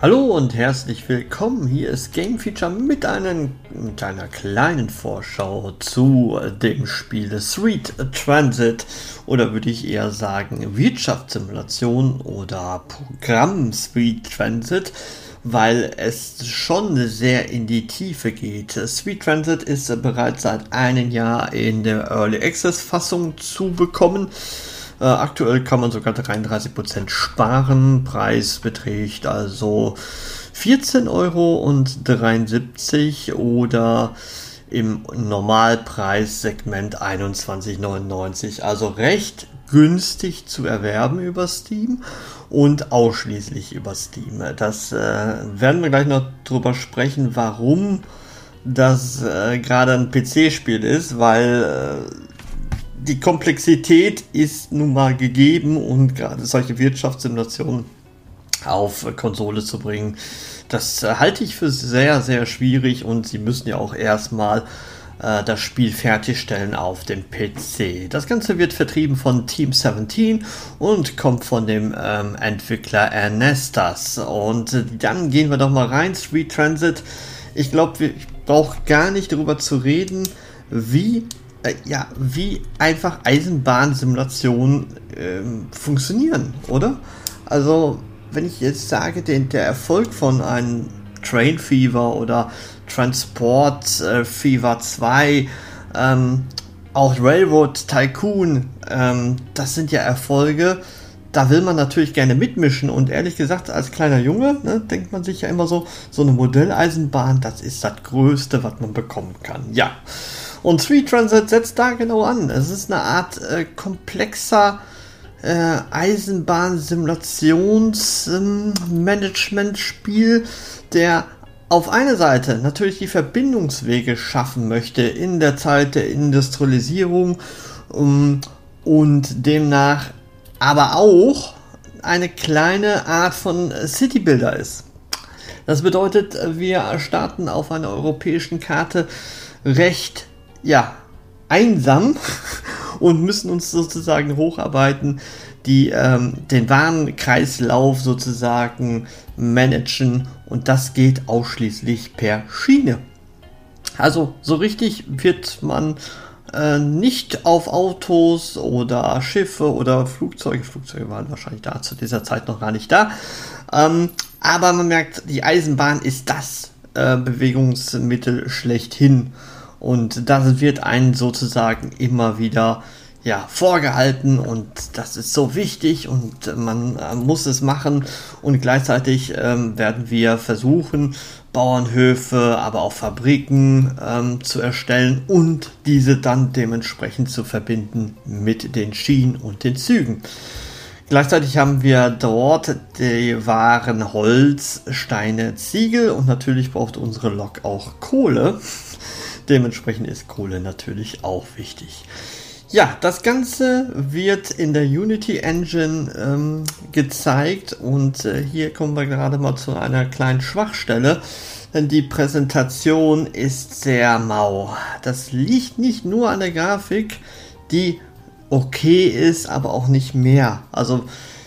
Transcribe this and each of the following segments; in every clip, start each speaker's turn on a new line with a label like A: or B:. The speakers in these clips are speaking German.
A: Hallo und herzlich willkommen. Hier ist Game Feature mit, einem, mit einer kleinen Vorschau zu dem Spiel Sweet Transit oder würde ich eher sagen Wirtschaftssimulation oder Programm Sweet Transit, weil es schon sehr in die Tiefe geht. Sweet Transit ist bereits seit einem Jahr in der Early Access Fassung zu bekommen. Äh, aktuell kann man sogar 33% sparen. Preis beträgt also 14,73 Euro oder im Normalpreissegment 21,99. Also recht günstig zu erwerben über Steam und ausschließlich über Steam. Das äh, werden wir gleich noch drüber sprechen, warum das äh, gerade ein PC-Spiel ist, weil äh, die Komplexität ist nun mal gegeben und gerade solche Wirtschaftssimulationen auf Konsole zu bringen, das halte ich für sehr, sehr schwierig und sie müssen ja auch erstmal äh, das Spiel fertigstellen auf dem PC. Das Ganze wird vertrieben von Team 17 und kommt von dem ähm, Entwickler Ernestas. Und äh, dann gehen wir doch mal rein, Street Transit. Ich glaube, ich brauche gar nicht darüber zu reden, wie äh, ja, wie einfach Eisenbahnsimulationen ähm, funktionieren, oder? Also, wenn ich jetzt sage, den, der Erfolg von einem Train Fever oder Transport äh, Fever 2, ähm, auch Railroad Tycoon, ähm, das sind ja Erfolge, da will man natürlich gerne mitmischen und ehrlich gesagt, als kleiner Junge ne, denkt man sich ja immer so, so eine Modelleisenbahn, das ist das Größte, was man bekommen kann. Ja. Und Street Transit setzt da genau an. Es ist eine Art äh, komplexer äh, Eisenbahn-Simulations-Management-Spiel, ähm, der auf einer Seite natürlich die Verbindungswege schaffen möchte in der Zeit der Industrialisierung um, und demnach aber auch eine kleine Art von Citybuilder ist. Das bedeutet, wir starten auf einer europäischen Karte recht ja, einsam und müssen uns sozusagen hocharbeiten, die ähm, den Warenkreislauf sozusagen managen und das geht ausschließlich per Schiene. Also so richtig wird man äh, nicht auf Autos oder Schiffe oder Flugzeuge, Flugzeuge waren wahrscheinlich da zu dieser Zeit noch gar nicht da, ähm, aber man merkt, die Eisenbahn ist das äh, Bewegungsmittel schlechthin und das wird einen sozusagen immer wieder ja, vorgehalten und das ist so wichtig und man äh, muss es machen und gleichzeitig ähm, werden wir versuchen, Bauernhöfe, aber auch Fabriken ähm, zu erstellen und diese dann dementsprechend zu verbinden mit den Schienen und den Zügen. Gleichzeitig haben wir dort die Waren Holz, Steine, Ziegel und natürlich braucht unsere Lok auch Kohle. Dementsprechend ist Kohle natürlich auch wichtig. Ja, das Ganze wird in der Unity Engine ähm, gezeigt und äh, hier kommen wir gerade mal zu einer kleinen Schwachstelle, denn die Präsentation ist sehr mau. Das liegt nicht nur an der Grafik, die okay ist, aber auch nicht mehr. Also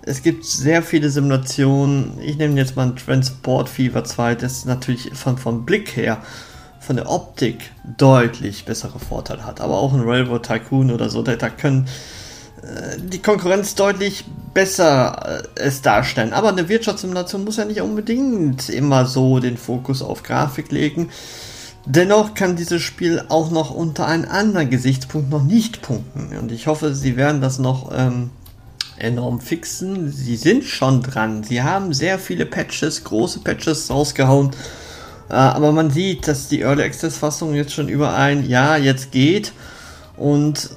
A: es gibt sehr viele Simulationen. Ich nehme jetzt mal Transport Fever 2, das ist natürlich von, vom Blick her von der Optik deutlich bessere Vorteile hat. Aber auch ein Railroad Tycoon oder so, da, da können äh, die Konkurrenz deutlich besser äh, es darstellen. Aber eine Wirtschaftssimulation muss ja nicht unbedingt immer so den Fokus auf Grafik legen. Dennoch kann dieses Spiel auch noch unter einem anderen Gesichtspunkt noch nicht punkten. Und ich hoffe, sie werden das noch ähm, enorm fixen. Sie sind schon dran. Sie haben sehr viele Patches, große Patches rausgehauen. Äh, aber man sieht, dass die Early Access Fassung jetzt schon über ein Jahr jetzt geht. Und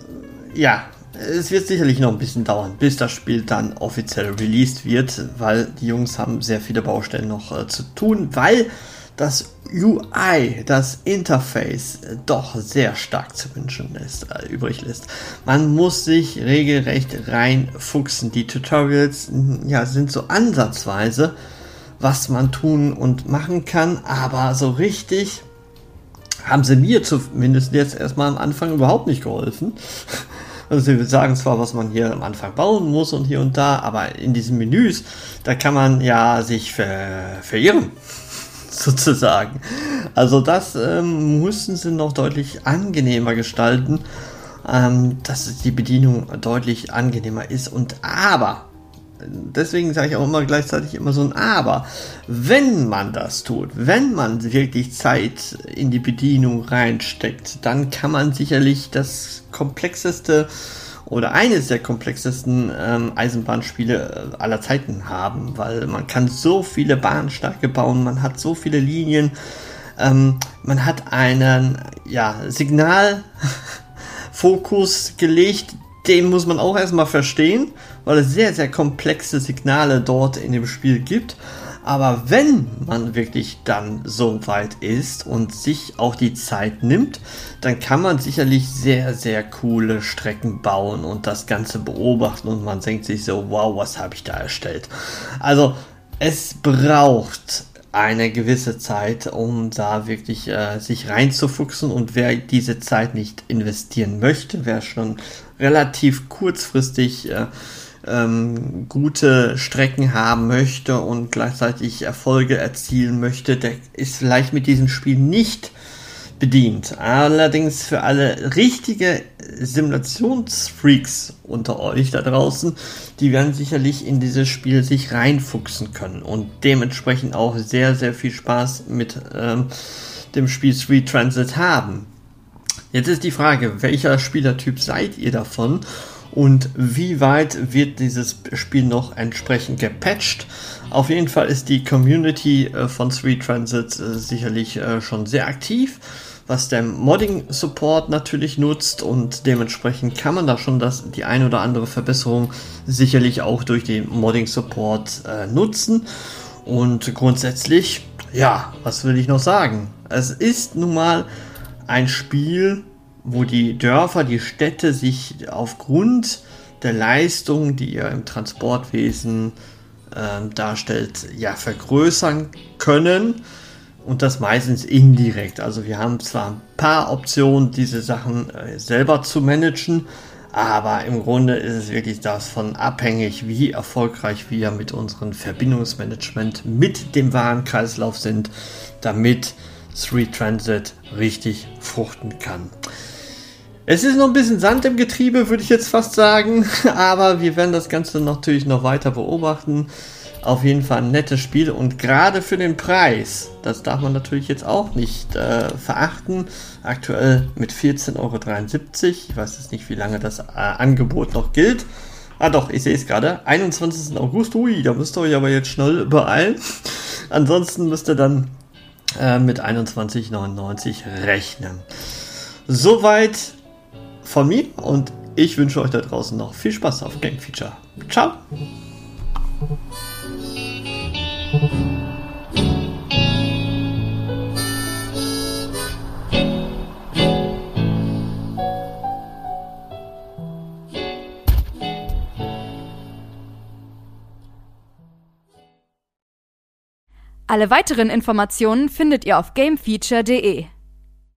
A: ja, es wird sicherlich noch ein bisschen dauern, bis das Spiel dann offiziell released wird, weil die Jungs haben sehr viele Baustellen noch äh, zu tun, weil das UI, das Interface, doch sehr stark zu wünschen lässt, äh, übrig lässt. Man muss sich regelrecht reinfuchsen. Die Tutorials ja, sind so ansatzweise, was man tun und machen kann, aber so richtig haben sie mir zumindest jetzt erstmal am Anfang überhaupt nicht geholfen. Also sie sagen zwar, was man hier am Anfang bauen muss und hier und da, aber in diesen Menüs, da kann man ja sich ver verirren sozusagen. Also das ähm, mussten sie noch deutlich angenehmer gestalten, ähm, dass die Bedienung deutlich angenehmer ist. Und aber, deswegen sage ich auch immer gleichzeitig immer so ein Aber, wenn man das tut, wenn man wirklich Zeit in die Bedienung reinsteckt, dann kann man sicherlich das komplexeste oder eines der komplexesten ähm, Eisenbahnspiele äh, aller Zeiten haben, weil man kann so viele Bahnsteige bauen, man hat so viele Linien, ähm, man hat einen ja, Signalfokus gelegt, den muss man auch erstmal verstehen, weil es sehr, sehr komplexe Signale dort in dem Spiel gibt. Aber wenn man wirklich dann so weit ist und sich auch die Zeit nimmt, dann kann man sicherlich sehr, sehr coole Strecken bauen und das Ganze beobachten und man denkt sich so, wow, was habe ich da erstellt? Also es braucht eine gewisse Zeit, um da wirklich äh, sich reinzufuchsen und wer diese Zeit nicht investieren möchte, wer schon relativ kurzfristig äh, ähm, gute Strecken haben möchte und gleichzeitig Erfolge erzielen möchte, der ist vielleicht mit diesem Spiel nicht bedient. Allerdings für alle richtige Simulationsfreaks unter euch da draußen, die werden sicherlich in dieses Spiel sich reinfuchsen können und dementsprechend auch sehr, sehr viel Spaß mit ähm, dem Spiel Street Transit haben. Jetzt ist die Frage, welcher Spielertyp seid ihr davon? Und wie weit wird dieses Spiel noch entsprechend gepatcht. Auf jeden Fall ist die Community äh, von Street Transit äh, sicherlich äh, schon sehr aktiv, was der Modding-Support natürlich nutzt und dementsprechend kann man da schon das, die eine oder andere Verbesserung sicherlich auch durch den Modding-Support nutzen. Und grundsätzlich, ja, was will ich noch sagen? Es ist nun mal ein Spiel, wo die Dörfer, die Städte sich aufgrund der Leistung, die ihr im Transportwesen äh, darstellt, ja vergrößern können und das meistens indirekt. Also wir haben zwar ein paar Optionen, diese Sachen äh, selber zu managen, aber im Grunde ist es wirklich davon abhängig, wie erfolgreich wir mit unserem Verbindungsmanagement mit dem Warenkreislauf sind, damit Street Transit richtig fruchten kann. Es ist noch ein bisschen Sand im Getriebe, würde ich jetzt fast sagen. Aber wir werden das Ganze natürlich noch weiter beobachten. Auf jeden Fall ein nettes Spiel und gerade für den Preis, das darf man natürlich jetzt auch nicht äh, verachten. Aktuell mit 14,73 Euro. Ich weiß jetzt nicht, wie lange das äh, Angebot noch gilt. Ah doch, ich sehe es gerade. 21. August. Ui, da müsst ihr euch aber jetzt schnell beeilen. Ansonsten müsst ihr dann äh, mit 21,99 rechnen. Soweit von mir und ich wünsche euch da draußen noch viel Spaß auf Game Feature. Ciao!
B: Alle weiteren Informationen findet ihr auf gamefeature.de.